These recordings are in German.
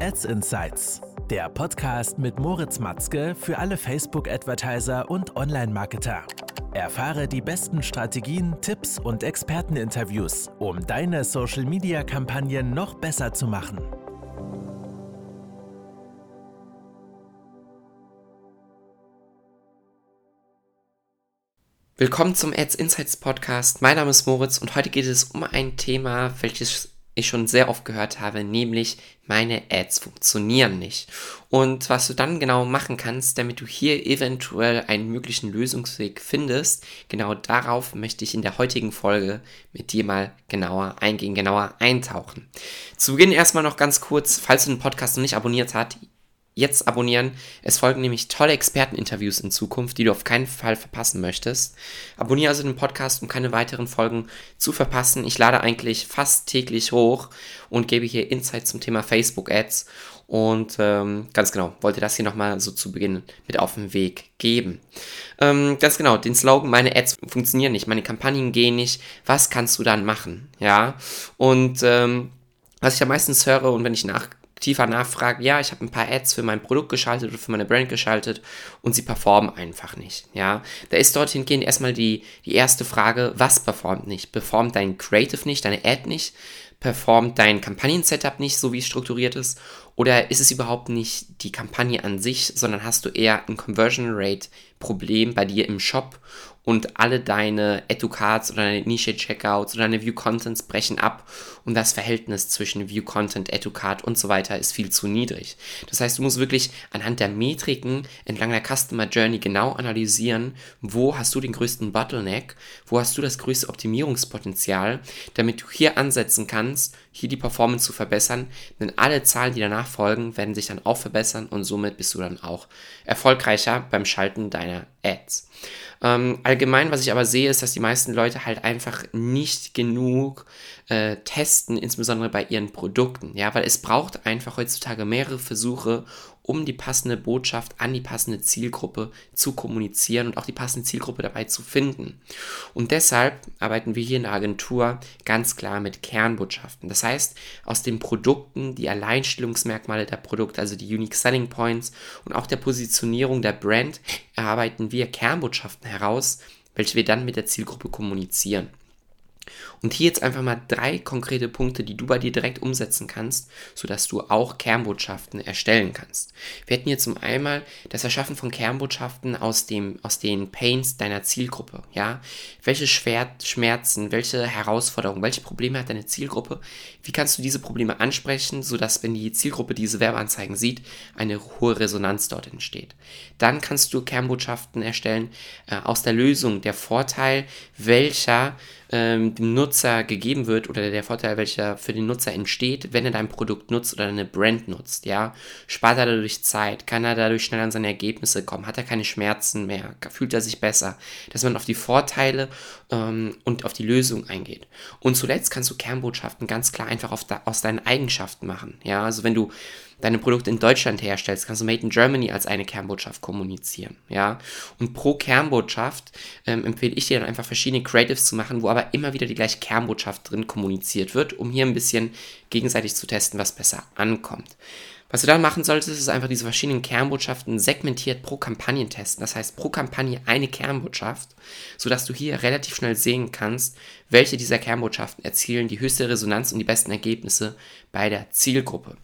Ads Insights, der Podcast mit Moritz Matzke für alle Facebook-Advertiser und Online-Marketer. Erfahre die besten Strategien, Tipps und Experteninterviews, um deine Social-Media-Kampagnen noch besser zu machen. Willkommen zum Ads Insights Podcast. Mein Name ist Moritz und heute geht es um ein Thema, welches ich schon sehr oft gehört habe, nämlich meine Ads funktionieren nicht. Und was du dann genau machen kannst, damit du hier eventuell einen möglichen Lösungsweg findest, genau darauf möchte ich in der heutigen Folge mit dir mal genauer eingehen, genauer eintauchen. Zu Beginn erstmal noch ganz kurz, falls du den Podcast noch nicht abonniert hast, jetzt abonnieren. Es folgen nämlich tolle Experteninterviews in Zukunft, die du auf keinen Fall verpassen möchtest. Abonniere also den Podcast, um keine weiteren Folgen zu verpassen. Ich lade eigentlich fast täglich hoch und gebe hier Insights zum Thema Facebook Ads. Und ähm, ganz genau, wollte das hier nochmal so zu Beginn mit auf den Weg geben. Ähm, ganz genau, den Slogan, meine Ads funktionieren nicht, meine Kampagnen gehen nicht, was kannst du dann machen? Ja, und ähm, was ich ja meistens höre und wenn ich nach tiefer nachfrage, ja, ich habe ein paar Ads für mein Produkt geschaltet oder für meine Brand geschaltet und sie performen einfach nicht, ja. Da ist dorthin gehend erstmal die, die erste Frage, was performt nicht? Performt dein Creative nicht, deine Ad nicht? Performt dein Kampagnen-Setup nicht, so wie es strukturiert ist? Oder ist es überhaupt nicht die Kampagne an sich, sondern hast du eher ein Conversion Rate Problem bei dir im Shop und alle deine Educards oder deine Nische Checkouts oder deine View Contents brechen ab und das Verhältnis zwischen View Content, Educard und so weiter ist viel zu niedrig. Das heißt, du musst wirklich anhand der Metriken entlang der Customer Journey genau analysieren, wo hast du den größten Bottleneck, wo hast du das größte Optimierungspotenzial, damit du hier ansetzen kannst, hier die Performance zu verbessern, denn alle Zahlen, die danach folgen, werden sich dann auch verbessern und somit bist du dann auch erfolgreicher beim Schalten deiner Ads. Ähm, allgemein, was ich aber sehe, ist, dass die meisten Leute halt einfach nicht genug äh, testen, insbesondere bei ihren Produkten. Ja, weil es braucht einfach heutzutage mehrere Versuche, um die passende Botschaft an die passende Zielgruppe zu kommunizieren und auch die passende Zielgruppe dabei zu finden. Und deshalb arbeiten wir hier in der Agentur ganz klar mit Kernbotschaften. Das heißt, aus den Produkten, die Alleinstellungsmerkmale der Produkte, also die Unique Selling Points und auch der Positionierung der Brand, erarbeiten wir Kernbotschaften heraus, welche wir dann mit der Zielgruppe kommunizieren. Und hier jetzt einfach mal drei konkrete Punkte, die du bei dir direkt umsetzen kannst, sodass du auch Kernbotschaften erstellen kannst. Wir hätten hier zum einen das Erschaffen von Kernbotschaften aus, dem, aus den Pains deiner Zielgruppe. Ja? Welche Schmerzen, welche Herausforderungen, welche Probleme hat deine Zielgruppe? Wie kannst du diese Probleme ansprechen, sodass, wenn die Zielgruppe diese Werbeanzeigen sieht, eine hohe Resonanz dort entsteht? Dann kannst du Kernbotschaften erstellen äh, aus der Lösung, der Vorteil, welcher ähm, dem Nutzer gegeben wird oder der Vorteil, welcher für den Nutzer entsteht, wenn er dein Produkt nutzt oder deine Brand nutzt, ja. Spart er dadurch Zeit, kann er dadurch schnell an seine Ergebnisse kommen, hat er keine Schmerzen mehr, fühlt er sich besser, dass man auf die Vorteile ähm, und auf die Lösung eingeht. Und zuletzt kannst du Kernbotschaften ganz klar einfach da, aus deinen Eigenschaften machen, ja. Also wenn du deine Produkte in Deutschland herstellst, kannst du Made in Germany als eine Kernbotschaft kommunizieren, ja. Und pro Kernbotschaft ähm, empfehle ich dir dann einfach verschiedene Creatives zu machen, wo aber immer wieder die gleiche Kernbotschaft drin kommuniziert wird, um hier ein bisschen gegenseitig zu testen, was besser ankommt. Was du dann machen solltest, ist einfach diese verschiedenen Kernbotschaften segmentiert pro Kampagne testen. Das heißt, pro Kampagne eine Kernbotschaft, sodass du hier relativ schnell sehen kannst, welche dieser Kernbotschaften erzielen die höchste Resonanz und die besten Ergebnisse bei der Zielgruppe.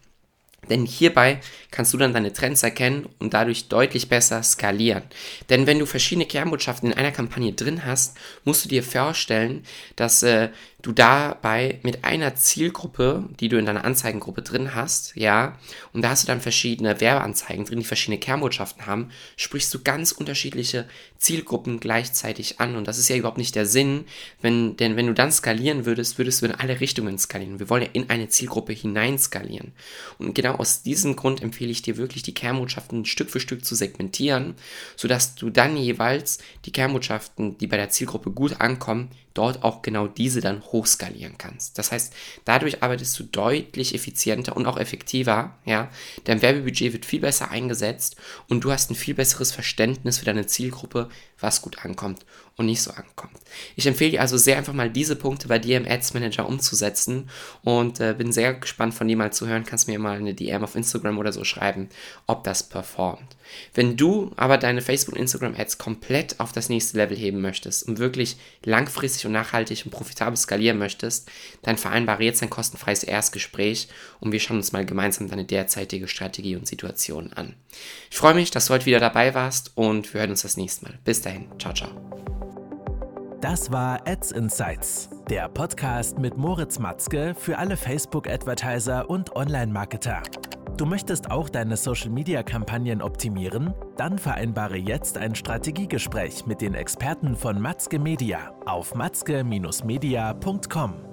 Denn hierbei kannst du dann deine Trends erkennen und dadurch deutlich besser skalieren. Denn wenn du verschiedene Kernbotschaften in einer Kampagne drin hast, musst du dir vorstellen, dass äh, du dabei mit einer Zielgruppe, die du in deiner Anzeigengruppe drin hast, ja, und da hast du dann verschiedene Werbeanzeigen drin, die verschiedene Kernbotschaften haben, sprichst du ganz unterschiedliche Zielgruppen gleichzeitig an. Und das ist ja überhaupt nicht der Sinn, wenn, denn wenn du dann skalieren würdest, würdest du in alle Richtungen skalieren. Wir wollen ja in eine Zielgruppe hinein skalieren. Und genau aus diesem Grund empfehle ich dir wirklich, die Kernbotschaften Stück für Stück zu segmentieren, sodass du dann jeweils die Kernbotschaften, die bei der Zielgruppe gut ankommen, dort auch genau diese dann hochskalieren kannst. Das heißt, dadurch arbeitest du deutlich effizienter und auch effektiver, ja. Dein Werbebudget wird viel besser eingesetzt und du hast ein viel besseres Verständnis für deine Zielgruppe, was gut ankommt und nicht so ankommt. Ich empfehle dir also sehr einfach mal diese Punkte bei dir im Ads Manager umzusetzen und äh, bin sehr gespannt von dir mal zu hören. Kannst mir mal eine DM auf Instagram oder so schreiben, ob das performt. Wenn du aber deine Facebook- und Instagram-Ads komplett auf das nächste Level heben möchtest und wirklich langfristig und nachhaltig und profitabel skalieren möchtest, dann vereinbare jetzt ein kostenfreies Erstgespräch und wir schauen uns mal gemeinsam deine derzeitige Strategie und Situation an. Ich freue mich, dass du heute wieder dabei warst und wir hören uns das nächste Mal. Bis dahin, ciao, ciao. Das war Ads Insights, der Podcast mit Moritz Matzke für alle Facebook-Advertiser und Online-Marketer. Du möchtest auch deine Social-Media-Kampagnen optimieren? Dann vereinbare jetzt ein Strategiegespräch mit den Experten von Matzke Media auf matzke-media.com.